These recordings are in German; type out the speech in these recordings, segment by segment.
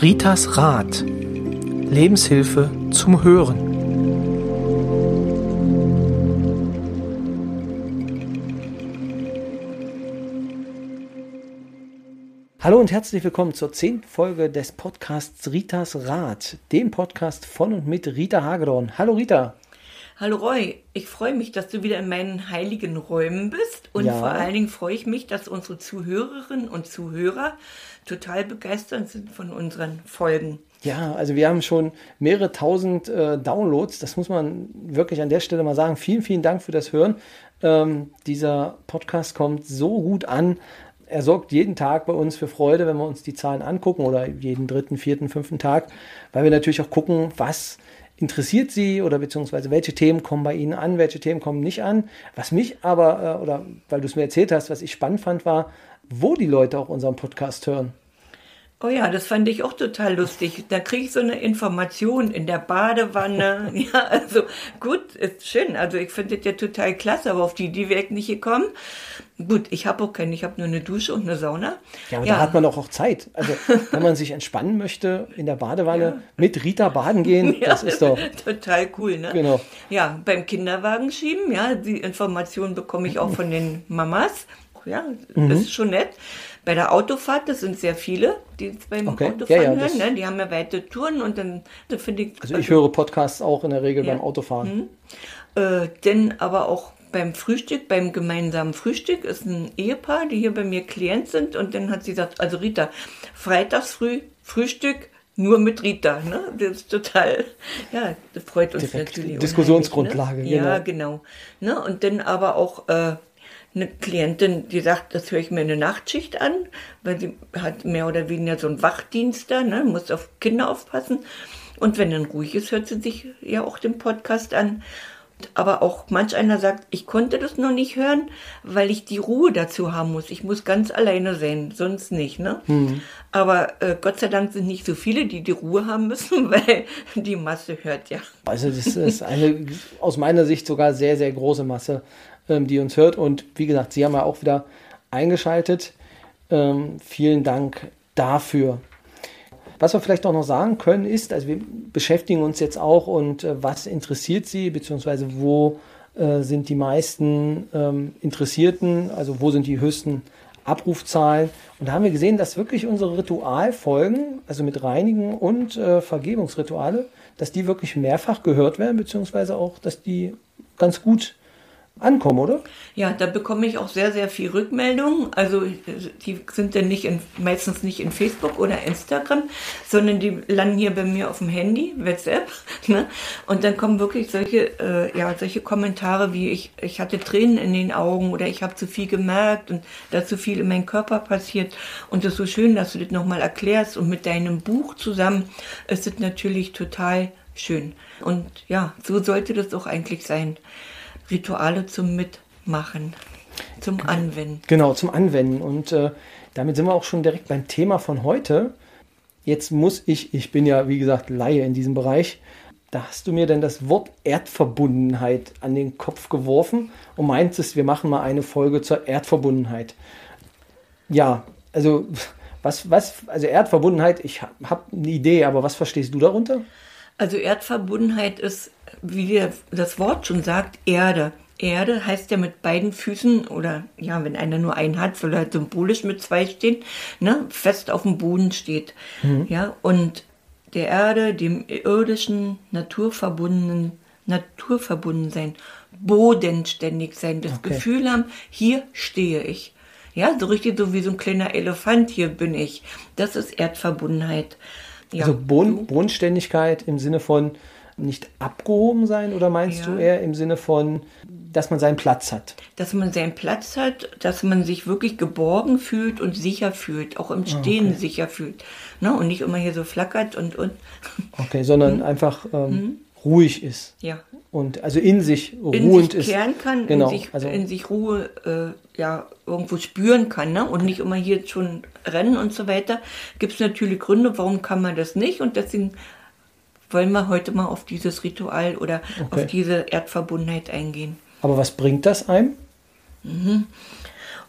Ritas Rat. Lebenshilfe zum Hören. Hallo und herzlich willkommen zur zehnten Folge des Podcasts Ritas Rat, dem Podcast von und mit Rita Hagedorn. Hallo Rita. Hallo Roy, ich freue mich, dass du wieder in meinen heiligen Räumen bist und Ja. vor allen Dingen freue ich mich, dass unsere Zuhörerinnen und Zuhörer total begeistert sind von unseren Folgen. Ja, also wir haben schon mehrere tausend äh, Downloads. Das muss man wirklich an der Stelle mal sagen. Vielen, vielen Dank für das Hören. Ähm, dieser Podcast kommt so gut an. Er sorgt jeden Tag bei uns für Freude, wenn wir uns die Zahlen angucken oder jeden dritten, vierten, fünften Tag, weil wir natürlich auch gucken, was interessiert Sie oder beziehungsweise welche Themen kommen bei Ihnen an, welche Themen kommen nicht an. Was mich aber, äh, oder weil du es mir erzählt hast, was ich spannend fand, war, wo die Leute auch unseren Podcast hören. Oh ja, das fand ich auch total lustig. Da kriege ich so eine Information in der Badewanne. ja, also gut, ist schön. Also ich finde das ja total klasse, aber auf die wäre ich nicht gekommen. Gut, ich habe auch keine, ich habe nur eine Dusche und eine Sauna. Ja, aber da hat man doch auch Zeit. Also, wenn man sich entspannen möchte, in der Badewanne mit Rita baden gehen, das ist doch. total cool, ne? Genau. Ja, beim Kinderwagen schieben, ja, die Informationen bekomme ich auch von den Mamas. Ja, Mhm. ist schon nett. Bei der Autofahrt, das sind sehr viele, die jetzt beim Okay. Autofahren Ja, ja, das- hören, ne? Die haben ja weite Touren und dann, da finde ich. Also, ich höre Podcasts auch in der Regel Ja. beim Autofahren. Äh, denn aber auch beim Frühstück, beim gemeinsamen Frühstück ist ein Ehepaar, die hier bei mir Klient sind und dann hat sie gesagt, also Rita, freitags früh Frühstück nur mit Rita, ne? Das ist total, ja, das freut uns Direkt natürlich. Diskussionsgrundlage, ne? Ja, genau. Ne? Und dann aber auch äh, eine Klientin, die sagt, das höre ich mir eine Nachtschicht an, weil sie hat mehr oder weniger so einen Wachdienst da, ne? muss auf Kinder aufpassen. Und wenn dann ruhig ist, hört sie sich ja auch den Podcast an. Aber auch manch einer sagt, ich konnte das noch nicht hören, weil ich die Ruhe dazu haben muss. Ich muss ganz alleine sein, sonst nicht. Ne? Aber äh, Gott sei Dank sind nicht so viele, die die Ruhe haben müssen, weil die Masse hört ja. Also, das ist eine aus meiner Sicht sogar sehr, sehr große Masse, ähm, die uns hört. Und wie gesagt, Sie haben ja auch wieder eingeschaltet. Ähm, vielen Dank dafür. Was wir vielleicht auch noch sagen können, ist, also wir beschäftigen uns jetzt auch und äh, was interessiert Sie, beziehungsweise wo äh, sind die meisten ähm, Interessierten, also wo sind die höchsten Abrufzahlen. Und da haben wir gesehen, dass wirklich unsere Ritualfolgen, also mit Reinigen und äh, Vergebungsrituale, dass die wirklich mehrfach gehört werden, beziehungsweise auch, dass die ganz gut ankommen, oder? Ja, da bekomme ich auch sehr, sehr viel Rückmeldungen. Also die sind dann nicht in, meistens nicht in Facebook oder Instagram, sondern die landen hier bei mir auf dem Handy, WhatsApp. Ne? Und dann kommen wirklich solche, äh, ja, solche Kommentare wie ich, ich hatte Tränen in den Augen oder ich habe zu viel gemerkt und da zu viel in meinem Körper passiert. Und es ist so schön, dass du das nochmal erklärst. Und mit deinem Buch zusammen ist es natürlich total schön. Und ja, so sollte das auch eigentlich sein. Rituale zum Mitmachen, zum Anwenden. Genau, zum Anwenden. Und äh, damit sind wir auch schon direkt beim Thema von heute. Jetzt muss ich, ich bin ja wie gesagt Laie in diesem Bereich, da hast du mir denn das Wort Erdverbundenheit an den Kopf geworfen und meintest, wir machen mal eine Folge zur Erdverbundenheit. Ja, also was, was, also Erdverbundenheit, ich habe hab eine Idee, aber was verstehst du darunter? Also Erdverbundenheit ist, wie das Wort schon sagt, Erde. Erde heißt ja mit beiden Füßen oder ja, wenn einer nur einen hat, soll er halt symbolisch mit zwei stehen, ne, fest auf dem Boden steht. Ja, und der Erde, dem irdischen, naturverbundenen, naturverbunden sein, bodenständig sein, das Okay. Gefühl haben, hier stehe ich. Ja, so richtig so wie so ein kleiner Elefant, hier bin ich. Das ist Erdverbundenheit. Ja, also Boden, Bodenständigkeit im Sinne von nicht abgehoben sein oder meinst Ja. du eher im Sinne von, dass man seinen Platz hat? dass man seinen Platz hat, dass man sich wirklich geborgen fühlt und sicher fühlt, auch im Stehen sicher fühlt. Ne? Und nicht immer hier so flackert und, und Okay, Mhm. sondern einfach ähm, ruhig ist ja, und also in sich in ruhend sich ist. kehren kann, Genau, in, sich, also in sich Ruhe äh, ja, irgendwo spüren kann ne? und nicht immer hier schon rennen und so weiter. Gibt es natürlich Gründe, warum kann man das nicht und deswegen wollen wir heute mal auf dieses Ritual oder Okay. auf diese Erdverbundenheit eingehen. aber was bringt das einem?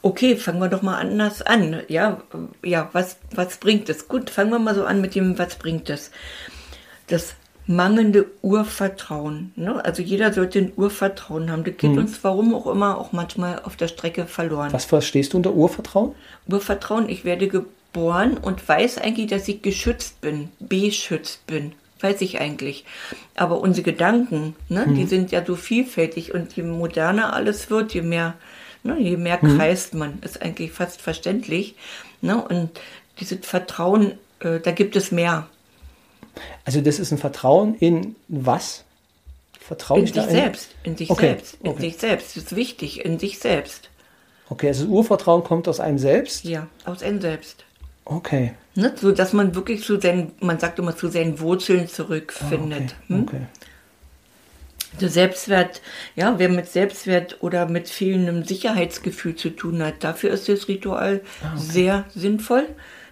okay, fangen wir doch mal anders an. Ja, ja, was, was bringt es? Gut, fangen wir mal so an mit dem, was bringt es? Das mangelnde Urvertrauen. Ne? Also jeder sollte ein Urvertrauen haben. Das geht mhm. uns, warum auch immer, auch manchmal auf der Strecke verloren. Was verstehst du unter Urvertrauen? Urvertrauen, ich werde geboren und weiß eigentlich, dass ich geschützt bin, beschützt bin. Weiß ich eigentlich. Aber unsere Gedanken, ne, mhm. die sind ja so vielfältig und je moderner alles wird, je mehr, ne, je mehr mhm. kreist man. Ist eigentlich fast verständlich. Ne? Und dieses Vertrauen, äh, da gibt es mehr. Also das ist ein Vertrauen in was? Vertrauen in sich selbst, in sich okay. selbst, in okay. sich selbst. Das ist wichtig, in sich selbst. Okay, also das Urvertrauen kommt aus einem selbst? Ja, aus einem selbst. Okay. Ne, so dass man wirklich zu seinen, man sagt immer, zu seinen Wurzeln zurückfindet. Ah, okay. Hm? okay. Der Selbstwert, ja, wer mit Selbstwert oder mit fehlendem Sicherheitsgefühl zu tun hat, dafür ist das Ritual ah, okay. sehr sinnvoll.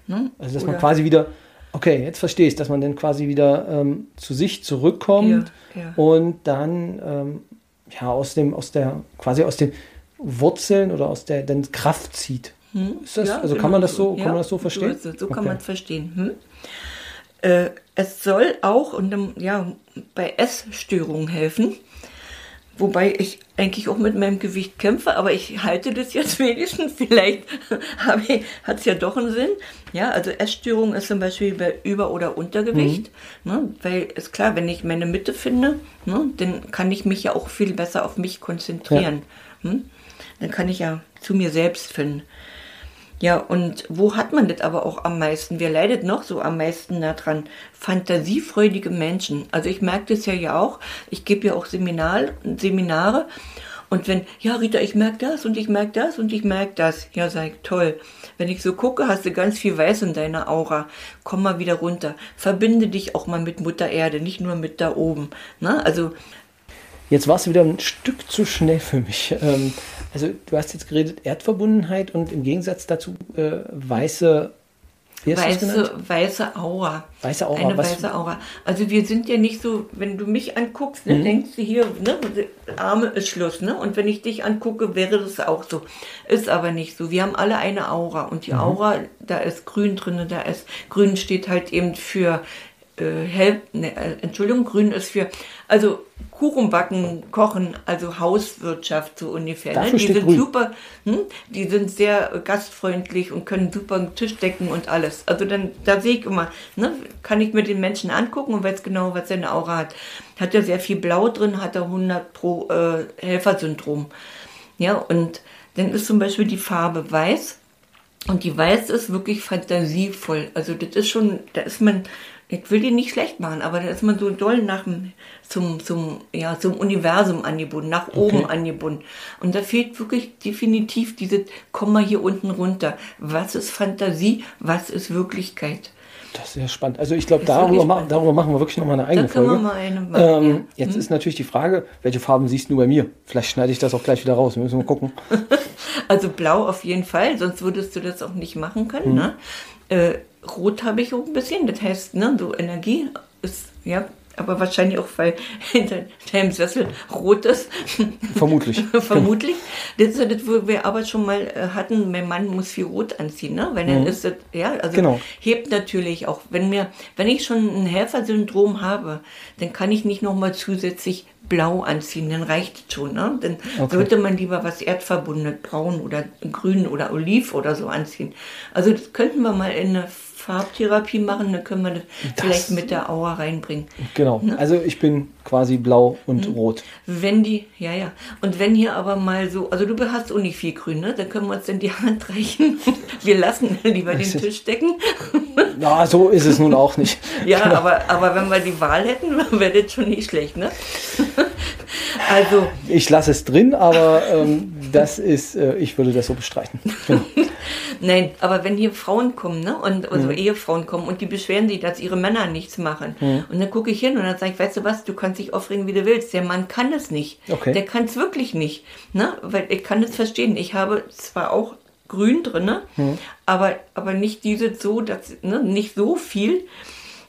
Ne? Also dass oder man quasi wieder Okay, jetzt verstehe ich, dass man dann quasi wieder ähm, zu sich zurückkommt ja, ja. und dann ähm, ja aus dem, aus der, quasi aus den Wurzeln oder aus der dann Kraft zieht. Hm? Ist das, ja, also kann man das so, kann man das so verstehen? So, so kann okay. man es verstehen. Hm? Äh, es soll auch und, ja, bei Essstörungen helfen. Wobei ich eigentlich auch mit meinem Gewicht kämpfe, aber ich halte das jetzt wenigstens. Vielleicht hat es ja doch einen Sinn. Ja, also Essstörung ist zum Beispiel bei Über- oder Untergewicht. Mhm. Ne, weil ist klar, wenn ich meine Mitte finde, ne, dann kann ich mich ja auch viel besser auf mich konzentrieren. Ja. Hm? Dann kann ich ja zu mir selbst finden. Ja, und wo hat man das aber auch am meisten? Wer leidet noch so am meisten daran? Fantasiefreudige Menschen. Also ich merke das ja ja auch. Ich gebe ja auch Seminar, Seminare. Und wenn, ja, Rita, ich merke das und ich merke das und ich merke das. Ja, sag ich, toll. Wenn ich so gucke, hast du ganz viel Weiß in deiner Aura. Komm mal wieder runter. Verbinde dich auch mal mit Mutter Erde, nicht nur mit da oben. Ne? Also Jetzt war es wieder ein Stück zu schnell für mich. Ähm, also du hast jetzt geredet Erdverbundenheit und im Gegensatz dazu äh, weiße weiße, weiße Aura. Weiße Aura. Eine Was? weiße Aura. Also wir sind ja nicht so, wenn du mich anguckst, ne, mhm. denkst du hier, ne, Arme ist Schluss, ne? Und wenn ich dich angucke, wäre das auch so. Ist aber nicht so. Wir haben alle eine Aura und die mhm. Aura, da ist Grün drin, da ist Grün steht halt eben für äh, hell, ne, äh, Entschuldigung, grün ist für, also Kuchen backen, kochen, also Hauswirtschaft so ungefähr. Ne? Die sind grün. super, hm? die sind sehr gastfreundlich und können super einen Tisch decken und alles. Also dann, da sehe ich immer, ne? kann ich mir den Menschen angucken und weiß genau, was seine Aura hat. Hat er sehr viel Blau drin, hat er 100 pro äh, Helfersyndrom. Ja, und dann ist zum Beispiel die Farbe weiß. Und die Weiß ist wirklich fantasievoll. Also das ist schon, da ist man ich will die nicht schlecht machen, aber dann ist man so doll nach dem, zum, zum, ja, zum Universum angebunden, nach oben okay. angebunden. Und da fehlt wirklich definitiv diese, komm mal hier unten runter. Was ist Fantasie? Was ist Wirklichkeit? Das ist sehr spannend. Also ich glaube, darüber, ma darüber machen wir wirklich nochmal eine eigene Folge. Eine machen, ähm, ja. Jetzt hm? ist natürlich die Frage, welche Farben siehst du bei mir? Vielleicht schneide ich das auch gleich wieder raus. Wir müssen mal gucken. also blau auf jeden Fall, sonst würdest du das auch nicht machen können. Hm. Ne? Äh, Rot habe ich auch ein bisschen, das heißt, ne, so Energie ist, ja, aber wahrscheinlich auch, weil hinter deinem Sessel rot ist. Vermutlich. Vermutlich. Das ist das, wo wir aber schon mal äh, hatten, mein Mann muss viel rot anziehen, ne? Weil dann mhm. ist das, ja, also genau. hebt natürlich auch. Wenn mir, wenn ich schon ein Helfersyndrom habe, dann kann ich nicht nochmal zusätzlich blau anziehen, dann reicht es schon. Ne? Dann okay. sollte man lieber was erdverbundenes, braun oder grün oder oliv oder so anziehen. Also das könnten wir mal in eine Farbtherapie machen, dann können wir das, das vielleicht mit der Aura reinbringen. Genau. Ne? Also ich bin quasi blau und mhm. rot. Wenn die, ja, ja. Und wenn hier aber mal so, also du hast auch nicht viel grün, ne? Dann können wir uns dann die Hand reichen. Wir lassen lieber den Tisch decken. Na, so ist es nun auch nicht. ja, genau. aber, aber wenn wir die Wahl hätten, wäre das schon nicht schlecht, ne? also. Ich lasse es drin, aber ähm, das ist, äh, ich würde das so bestreiten. Genau. Nein, aber wenn hier Frauen kommen, ne, und also mhm. Ehefrauen kommen und die beschweren sich, dass ihre Männer nichts machen. Mhm. Und dann gucke ich hin und dann sage ich, weißt du was, du kannst dich aufregen, wie du willst. Der Mann kann es nicht. Okay. Der kann es wirklich nicht. Ne? Weil ich kann es verstehen. Ich habe zwar auch grün drin, mhm. aber, aber nicht diese so, dass, ne, nicht so viel.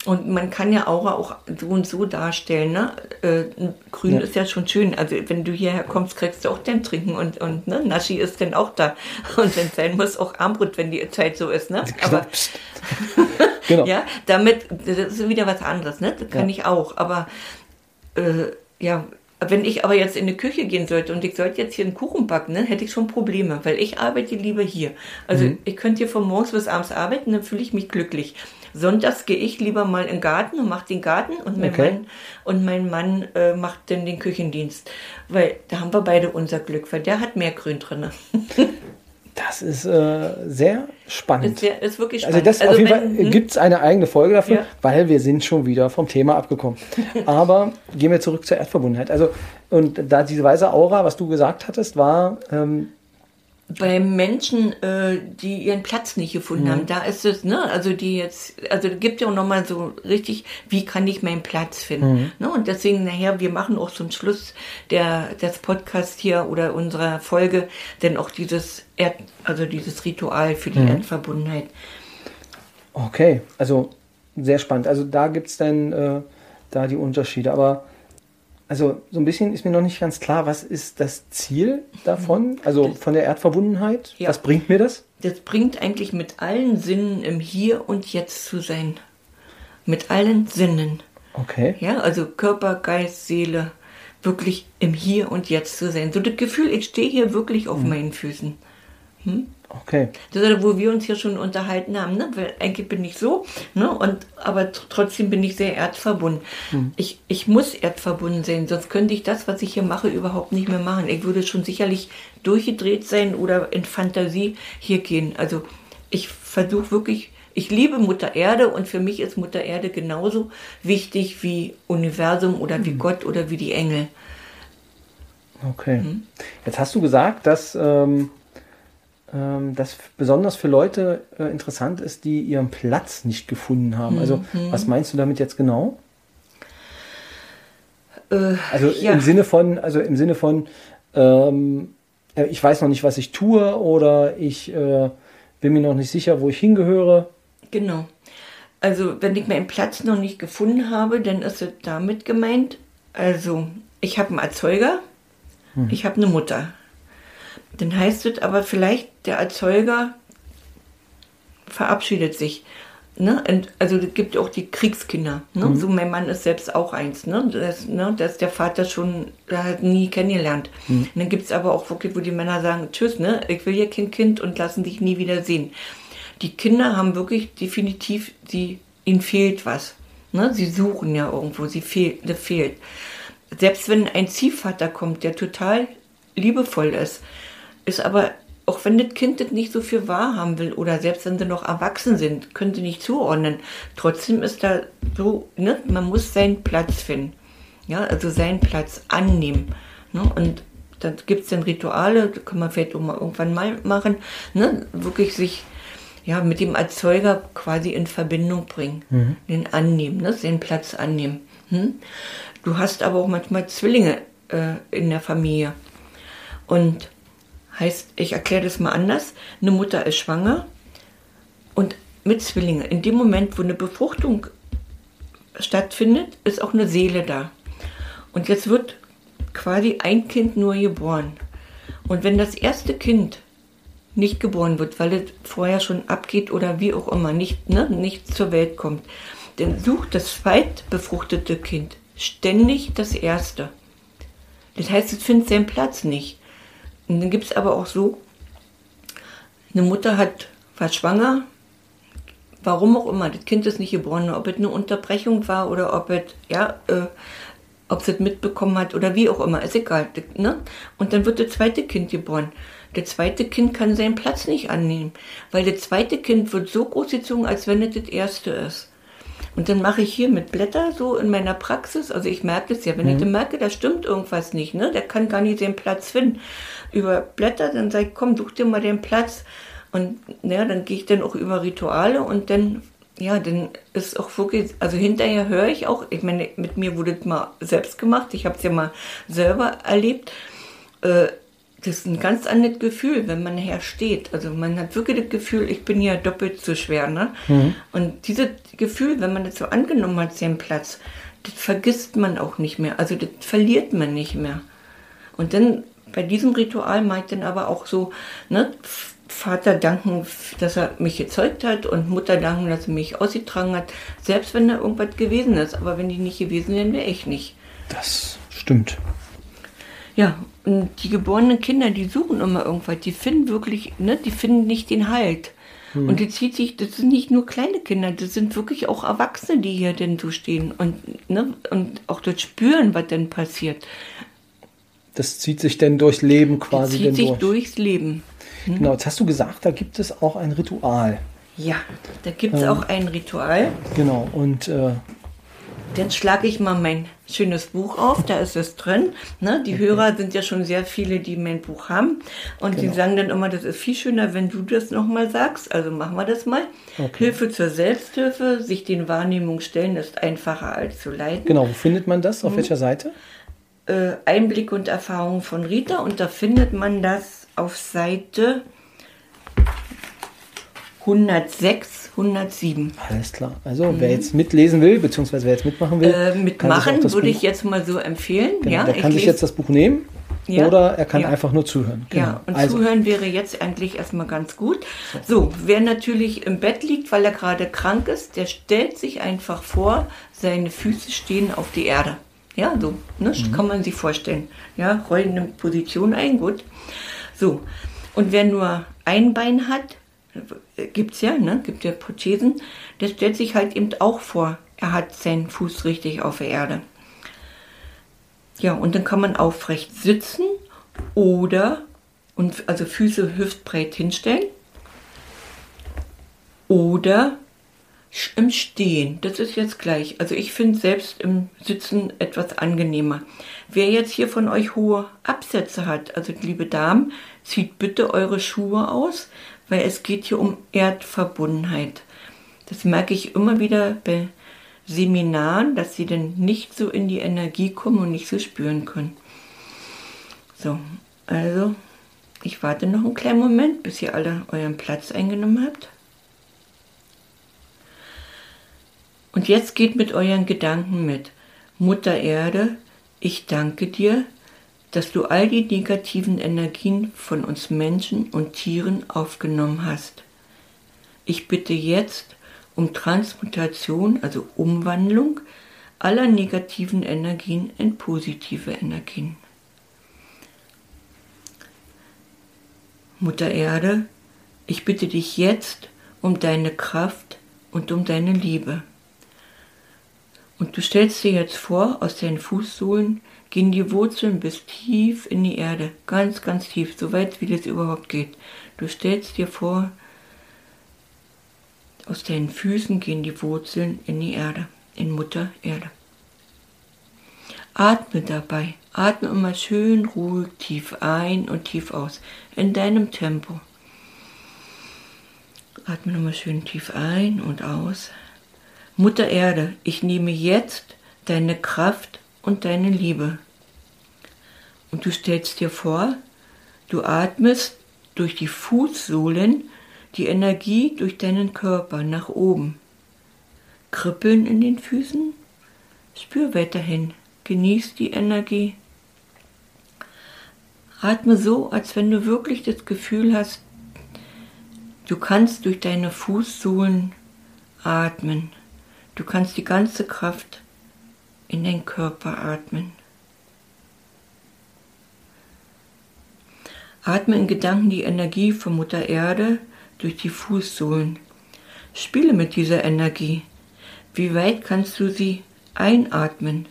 Und man kann ja Aura auch so und so darstellen. Ne? Äh, grün ja. ist ja schon schön. Also wenn du hierher kommst, kriegst du auch den Trinken und, und ne? Naschi ist dann auch da. Und wenn sein muss, auch Armbrot, wenn die Zeit so ist. Ne? Aber, genau. ja, damit, das ist wieder was anderes. Ne? Das kann ja. ich auch. Aber äh, ja, wenn ich aber jetzt in die Küche gehen sollte und ich sollte jetzt hier einen Kuchen backen, dann hätte ich schon Probleme, weil ich arbeite lieber hier. Also mhm. ich könnte hier von morgens bis abends arbeiten, dann fühle ich mich glücklich. Sonntags gehe ich lieber mal in den Garten und mache den Garten und mein okay. Mann, und mein Mann äh, macht dann den Küchendienst. Weil da haben wir beide unser Glück, weil der hat mehr Grün drin. Das ist äh, sehr spannend. Ist, ist wirklich also spannend. Also, das also auf jeden wenn, Fall hm? gibt es eine eigene Folge dafür, ja. weil wir sind schon wieder vom Thema abgekommen. Aber gehen wir zurück zur Erdverbundenheit. Also, und da diese weiße Aura, was du gesagt hattest, war, ähm, bei Menschen, äh, die ihren Platz nicht gefunden mhm. haben, da ist es, ne, also die jetzt, also gibt ja auch nochmal so richtig, wie kann ich meinen Platz finden? Mhm. Ne? Und deswegen, nachher, wir machen auch zum Schluss der, des Podcast hier oder unserer Folge denn auch dieses Erd, also dieses Ritual für die mhm. Erdverbundenheit. Okay, also sehr spannend. Also da gibt es dann äh, da die Unterschiede. Aber also so ein bisschen ist mir noch nicht ganz klar, was ist das Ziel davon, also von der Erdverbundenheit? Ja. Was bringt mir das? Das bringt eigentlich mit allen Sinnen im Hier und Jetzt zu sein. Mit allen Sinnen. Okay. Ja, also Körper, Geist, Seele, wirklich im Hier und Jetzt zu sein. So das Gefühl, ich stehe hier wirklich auf hm. meinen Füßen. Hm? Okay. Das ist, wo wir uns hier schon unterhalten haben, ne? weil eigentlich bin ich so, ne? und, aber trotzdem bin ich sehr erdverbunden. Hm. Ich, ich muss erdverbunden sein, sonst könnte ich das, was ich hier mache, überhaupt nicht mehr machen. Ich würde schon sicherlich durchgedreht sein oder in Fantasie hier gehen. Also ich versuche wirklich, ich liebe Mutter Erde und für mich ist Mutter Erde genauso wichtig wie Universum oder wie hm. Gott oder wie die Engel. Okay. Hm? Jetzt hast du gesagt, dass. Ähm ähm, das besonders für Leute äh, interessant ist, die ihren Platz nicht gefunden haben. Also, mhm. was meinst du damit jetzt genau? Äh, also ja. im Sinne von, also im Sinne von, ähm, äh, ich weiß noch nicht, was ich tue oder ich äh, bin mir noch nicht sicher, wo ich hingehöre. Genau. Also wenn ich meinen Platz noch nicht gefunden habe, dann ist es damit gemeint, also ich habe einen Erzeuger, hm. ich habe eine Mutter. Dann heißt es aber vielleicht, der Erzeuger verabschiedet sich. Ne? Also es gibt auch die Kriegskinder. Ne? Mhm. So mein Mann ist selbst auch eins. Ne? Das, ne? das der Vater schon hat nie kennengelernt. Mhm. Und dann gibt es aber auch wirklich, wo die Männer sagen, tschüss, ne? ich will hier kein Kind und lassen dich nie wieder sehen. Die Kinder haben wirklich definitiv, die, ihnen fehlt was. Ne? Sie suchen ja irgendwo, sie fehl, fehlt. Selbst wenn ein Ziehvater kommt, der total liebevoll ist, ist aber, auch wenn das Kind das nicht so viel wahrhaben will oder selbst wenn sie noch erwachsen sind, können sie nicht zuordnen. Trotzdem ist da so, ne, man muss seinen Platz finden. Ja, also seinen Platz annehmen. Ne? Und dann gibt es dann Rituale, das kann man vielleicht auch mal irgendwann mal machen, ne? wirklich sich ja, mit dem Erzeuger quasi in Verbindung bringen, mhm. den annehmen, ne? den Platz annehmen. Hm? Du hast aber auch manchmal Zwillinge äh, in der Familie. Und Heißt, ich erkläre das mal anders. Eine Mutter ist schwanger und mit Zwillingen. In dem Moment, wo eine Befruchtung stattfindet, ist auch eine Seele da. Und jetzt wird quasi ein Kind nur geboren. Und wenn das erste Kind nicht geboren wird, weil es vorher schon abgeht oder wie auch immer, nicht, ne, nicht zur Welt kommt, dann sucht das zweitbefruchtete Kind ständig das erste. Das heißt, es findet seinen Platz nicht. Und dann gibt es aber auch so, eine Mutter hat, war schwanger, warum auch immer, das Kind ist nicht geboren, ob es eine Unterbrechung war oder ob es, ja, äh, ob es mitbekommen hat oder wie auch immer, ist egal. Ne? Und dann wird das zweite Kind geboren. Das zweite Kind kann seinen Platz nicht annehmen, weil das zweite Kind wird so groß gezogen, als wenn es das erste ist. Und dann mache ich hier mit Blätter so in meiner Praxis, also ich merke es ja, wenn mhm. ich dann merke, da stimmt irgendwas nicht, ne? der kann gar nicht den Platz finden. Über Blätter, dann sage ich, komm, such dir mal den Platz. Und ja, dann gehe ich dann auch über Rituale und dann, ja, dann ist auch wirklich, also hinterher höre ich auch, ich meine, mit mir wurde es mal selbst gemacht, ich habe es ja mal selber erlebt. Äh, das ist ein ganz anderes Gefühl, wenn man nachher steht. Also man hat wirklich das Gefühl, ich bin ja doppelt so schwer. Ne? Mhm. Und dieses Gefühl, wenn man das so angenommen hat, seinen Platz, das vergisst man auch nicht mehr. Also das verliert man nicht mehr. Und dann bei diesem Ritual meint dann aber auch so, ne, Vater danken, dass er mich gezeugt hat und Mutter danken, dass er mich ausgetragen hat, selbst wenn da irgendwas gewesen ist. Aber wenn die nicht gewesen wären, wäre ich nicht. Das stimmt. Ja, die geborenen Kinder, die suchen immer irgendwas, die finden wirklich, ne, die finden nicht den Halt. Hm. Und die zieht sich, das sind nicht nur kleine Kinder, das sind wirklich auch Erwachsene, die hier denn so stehen und, ne, und auch dort spüren, was denn passiert. Das zieht sich denn durchs Leben quasi. Das zieht sich durch. durchs Leben. Hm? Genau, jetzt hast du gesagt, da gibt es auch ein Ritual. Ja, da gibt es ähm, auch ein Ritual. Genau, und äh, dann schlage ich mal mein schönes Buch auf, da ist es drin. Ne? Die okay. Hörer sind ja schon sehr viele, die mein Buch haben. Und genau. die sagen dann immer, das ist viel schöner, wenn du das nochmal sagst. Also machen wir das mal. Okay. Hilfe zur Selbsthilfe, sich den Wahrnehmungen stellen, ist einfacher als zu leiden. Genau, wo findet man das? Auf mhm. welcher Seite? Äh, Einblick und Erfahrung von Rita. Und da findet man das auf Seite 106, 107. Alles klar. Also mhm. wer jetzt mitlesen will, beziehungsweise wer jetzt mitmachen will, äh, mitmachen würde Buch, ich jetzt mal so empfehlen. Genau, ja, der kann sich jetzt das Buch nehmen. Ja, oder er kann ja. einfach nur zuhören. Genau. Ja, und also. zuhören wäre jetzt eigentlich erstmal ganz gut. So, wer natürlich im Bett liegt, weil er gerade krank ist, der stellt sich einfach vor, seine Füße stehen auf die Erde. Ja, so, ne, mhm. kann man sich vorstellen. Ja, rollende Position ein, gut. So, und wer nur ein Bein hat, gibt es ja, ne? gibt ja Prothesen, der stellt sich halt eben auch vor, er hat seinen Fuß richtig auf der Erde. Ja, und dann kann man aufrecht sitzen oder, und also Füße hüftbreit hinstellen oder im Stehen. Das ist jetzt gleich. Also ich finde selbst im Sitzen etwas angenehmer. Wer jetzt hier von euch hohe Absätze hat, also liebe Damen, zieht bitte eure Schuhe aus, weil es geht hier um Erdverbundenheit. Das merke ich immer wieder bei Seminaren, dass sie dann nicht so in die Energie kommen und nicht so spüren können. So, also ich warte noch einen kleinen Moment, bis ihr alle euren Platz eingenommen habt. Und jetzt geht mit euren Gedanken mit. Mutter Erde, ich danke dir, dass du all die negativen Energien von uns Menschen und Tieren aufgenommen hast. Ich bitte jetzt um Transmutation, also Umwandlung aller negativen Energien in positive Energien. Mutter Erde, ich bitte dich jetzt um deine Kraft und um deine Liebe. Und du stellst dir jetzt vor, aus deinen Fußsohlen gehen die Wurzeln bis tief in die Erde, ganz, ganz tief, so weit wie das überhaupt geht. Du stellst dir vor, aus deinen Füßen gehen die Wurzeln in die Erde, in Mutter Erde. Atme dabei, atme immer schön ruhig tief ein und tief aus, in deinem Tempo. Atme nochmal schön tief ein und aus. Mutter Erde, ich nehme jetzt deine Kraft und deine Liebe. Und du stellst dir vor, du atmest durch die Fußsohlen die Energie durch deinen Körper nach oben. Kribbeln in den Füßen, spür weiterhin, genieß die Energie. Atme so, als wenn du wirklich das Gefühl hast, du kannst durch deine Fußsohlen atmen. Du kannst die ganze Kraft in den Körper atmen. Atme in Gedanken die Energie von Mutter Erde durch die Fußsohlen. Spiele mit dieser Energie. Wie weit kannst du sie einatmen?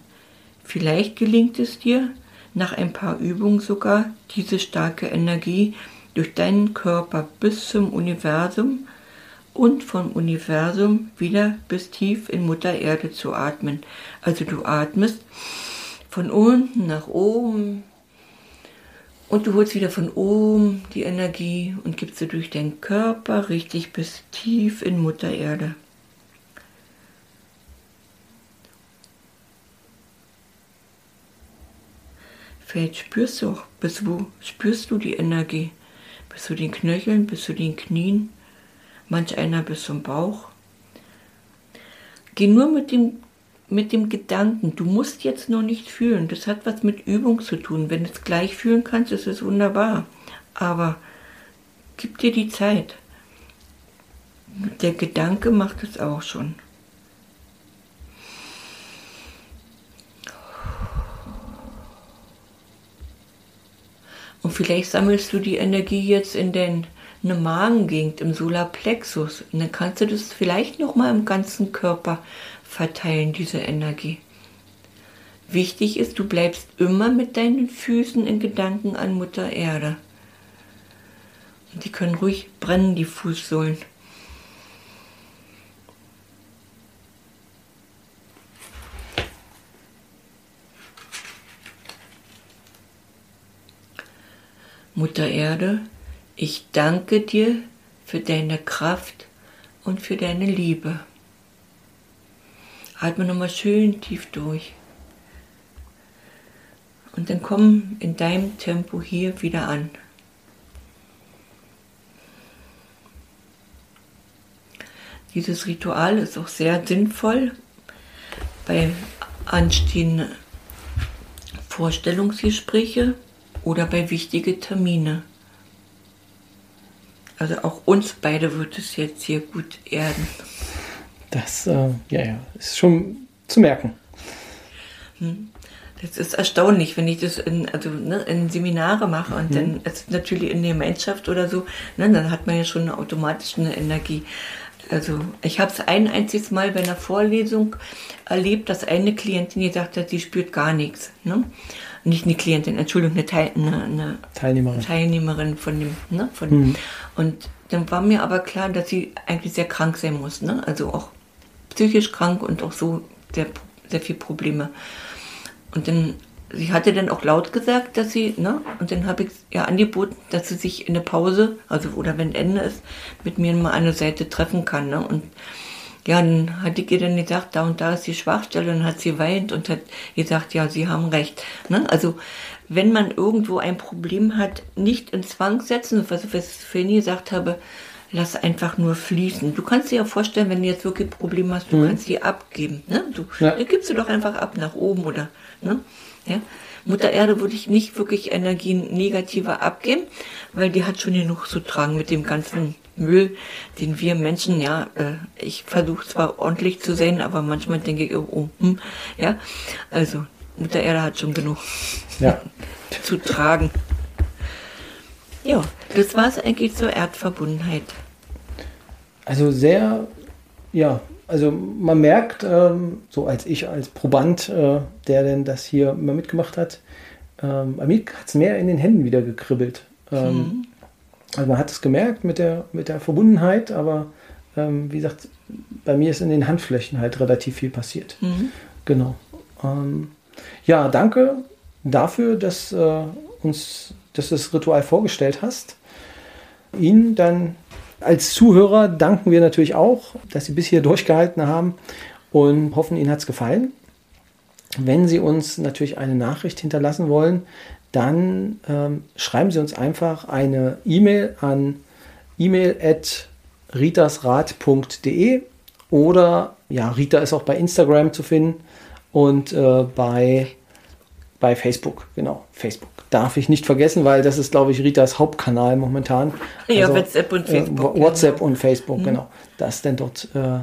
Vielleicht gelingt es dir, nach ein paar Übungen sogar, diese starke Energie durch deinen Körper bis zum Universum und vom Universum wieder bis tief in Mutter Erde zu atmen. Also du atmest von unten nach oben und du holst wieder von oben die Energie und gibst sie durch deinen Körper richtig bis tief in Mutter Erde. Vielleicht spürst du auch, bis wo spürst du die Energie? Bis zu den Knöcheln, bis zu den Knien, manch einer bis zum Bauch. Geh nur mit dem, mit dem Gedanken, du musst jetzt noch nicht fühlen. Das hat was mit Übung zu tun. Wenn du es gleich fühlen kannst, ist es wunderbar. Aber gib dir die Zeit. Der Gedanke macht es auch schon. Und vielleicht sammelst du die Energie jetzt in den eine Magengegend, im Solarplexus. Und dann kannst du das vielleicht nochmal im ganzen Körper verteilen, diese Energie. Wichtig ist, du bleibst immer mit deinen Füßen in Gedanken an Mutter Erde. Und die können ruhig brennen, die Fußsohlen. Mutter Erde, ich danke dir für deine Kraft und für deine Liebe. Atme nochmal schön tief durch. Und dann komm in deinem Tempo hier wieder an. Dieses Ritual ist auch sehr sinnvoll bei anstehenden Vorstellungsgespräche oder bei wichtigen Termine. Also auch uns beide wird es jetzt hier gut erden. Das, äh, ja, ja, ist schon zu merken. Hm. Das ist erstaunlich, wenn ich das in, also, ne, in Seminare mache und mhm. dann ist natürlich in der Gemeinschaft oder so, ne, dann hat man ja schon automatisch eine Energie. Also ich habe es ein einziges Mal bei einer Vorlesung erlebt, dass eine Klientin gesagt hat, sie spürt gar nichts. Ne? Nicht eine Klientin, Entschuldigung, eine, eine, eine Teilnehmerin. Teilnehmerin von dem, ne, von, mhm. und dann war mir aber klar, dass sie eigentlich sehr krank sein muss, ne, also auch psychisch krank und auch so sehr, sehr viel Probleme. Und dann, sie hatte dann auch laut gesagt, dass sie, ne, und dann habe ich ihr angeboten, dass sie sich in der Pause, also oder wenn Ende ist, mit mir mal an der Seite treffen kann, ne, und ja, dann hatte ich ihr dann gesagt, da und da ist die Schwachstelle und hat sie weint und hat gesagt, ja, Sie haben recht. Ne? Also wenn man irgendwo ein Problem hat, nicht in Zwang setzen, was ich vorhin gesagt habe, lass einfach nur fließen. Du kannst dir ja vorstellen, wenn du jetzt wirklich Probleme hast, du mhm. kannst sie abgeben. Ne? Du ja. gibst du doch einfach ab nach oben oder. Ne? Ja? Mutter Erde würde ich nicht wirklich Energien negativer abgeben, weil die hat schon genug zu tragen mit dem ganzen Müll, den wir Menschen, ja, äh, ich versuche zwar ordentlich zu sehen, aber manchmal denke ich, oh, hm, ja, also Mutter Erde hat schon genug ja. zu tragen. Ja, das war es eigentlich zur Erdverbundenheit. Also sehr, ja, also man merkt, ähm, so als ich als Proband, äh, der denn das hier immer mitgemacht hat, ähm, bei mir hat es mehr in den Händen wieder gekribbelt. Ähm, mhm. Also man hat es gemerkt mit der, mit der Verbundenheit, aber ähm, wie gesagt, bei mir ist in den Handflächen halt relativ viel passiert. Mhm. Genau. Ähm, ja, danke dafür, dass äh, uns dass du das Ritual vorgestellt hast. Ihnen dann als Zuhörer danken wir natürlich auch, dass Sie bis hier durchgehalten haben und hoffen, Ihnen hat es gefallen. Wenn Sie uns natürlich eine Nachricht hinterlassen wollen, dann ähm, schreiben Sie uns einfach eine E-Mail an e-mail.ritasrat.de oder ja, Rita ist auch bei Instagram zu finden und äh, bei, bei Facebook, genau, Facebook. Darf ich nicht vergessen, weil das ist, glaube ich, Ritas Hauptkanal momentan. Ja, also, WhatsApp und äh, Facebook. Äh, WhatsApp genau. und Facebook, mhm. genau. Das denn dort, äh,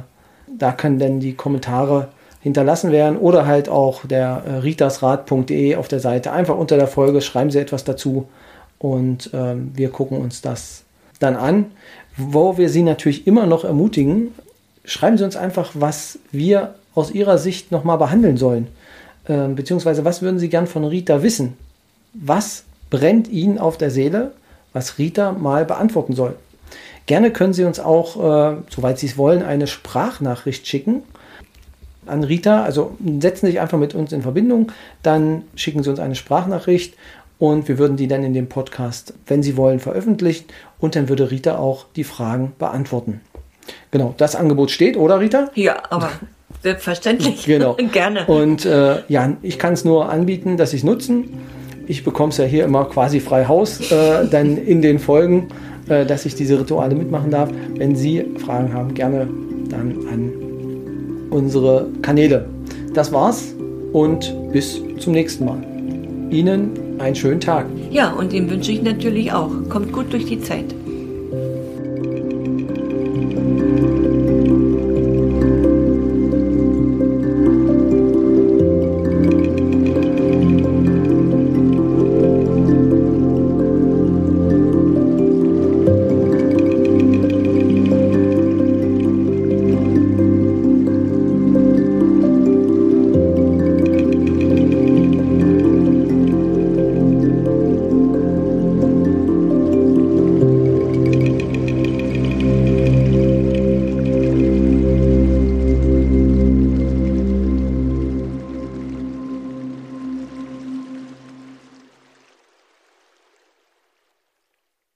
da können dann die Kommentare hinterlassen werden oder halt auch der äh, ritasrat.de auf der Seite. Einfach unter der Folge schreiben Sie etwas dazu und ähm, wir gucken uns das dann an. Wo wir Sie natürlich immer noch ermutigen, schreiben Sie uns einfach, was wir aus Ihrer Sicht nochmal behandeln sollen. Ähm, beziehungsweise was würden Sie gern von Rita wissen? Was brennt Ihnen auf der Seele, was Rita mal beantworten soll? Gerne können Sie uns auch, äh, soweit Sie es wollen, eine Sprachnachricht schicken an Rita. Also setzen Sie sich einfach mit uns in Verbindung, dann schicken Sie uns eine Sprachnachricht und wir würden die dann in dem Podcast, wenn Sie wollen, veröffentlichen und dann würde Rita auch die Fragen beantworten. Genau, das Angebot steht, oder Rita? Ja, aber selbstverständlich. genau. Gerne. Und äh, ja, ich kann es nur anbieten, dass Sie es nutzen. ich bekomme es ja hier immer quasi frei Haus, äh, dann in den Folgen, äh, dass ich diese Rituale mitmachen darf. Wenn Sie Fragen haben, gerne dann an unsere Kanäle. Das war's und bis zum nächsten Mal. Ihnen einen schönen Tag. Ja, und dem wünsche ich natürlich auch. Kommt gut durch die Zeit.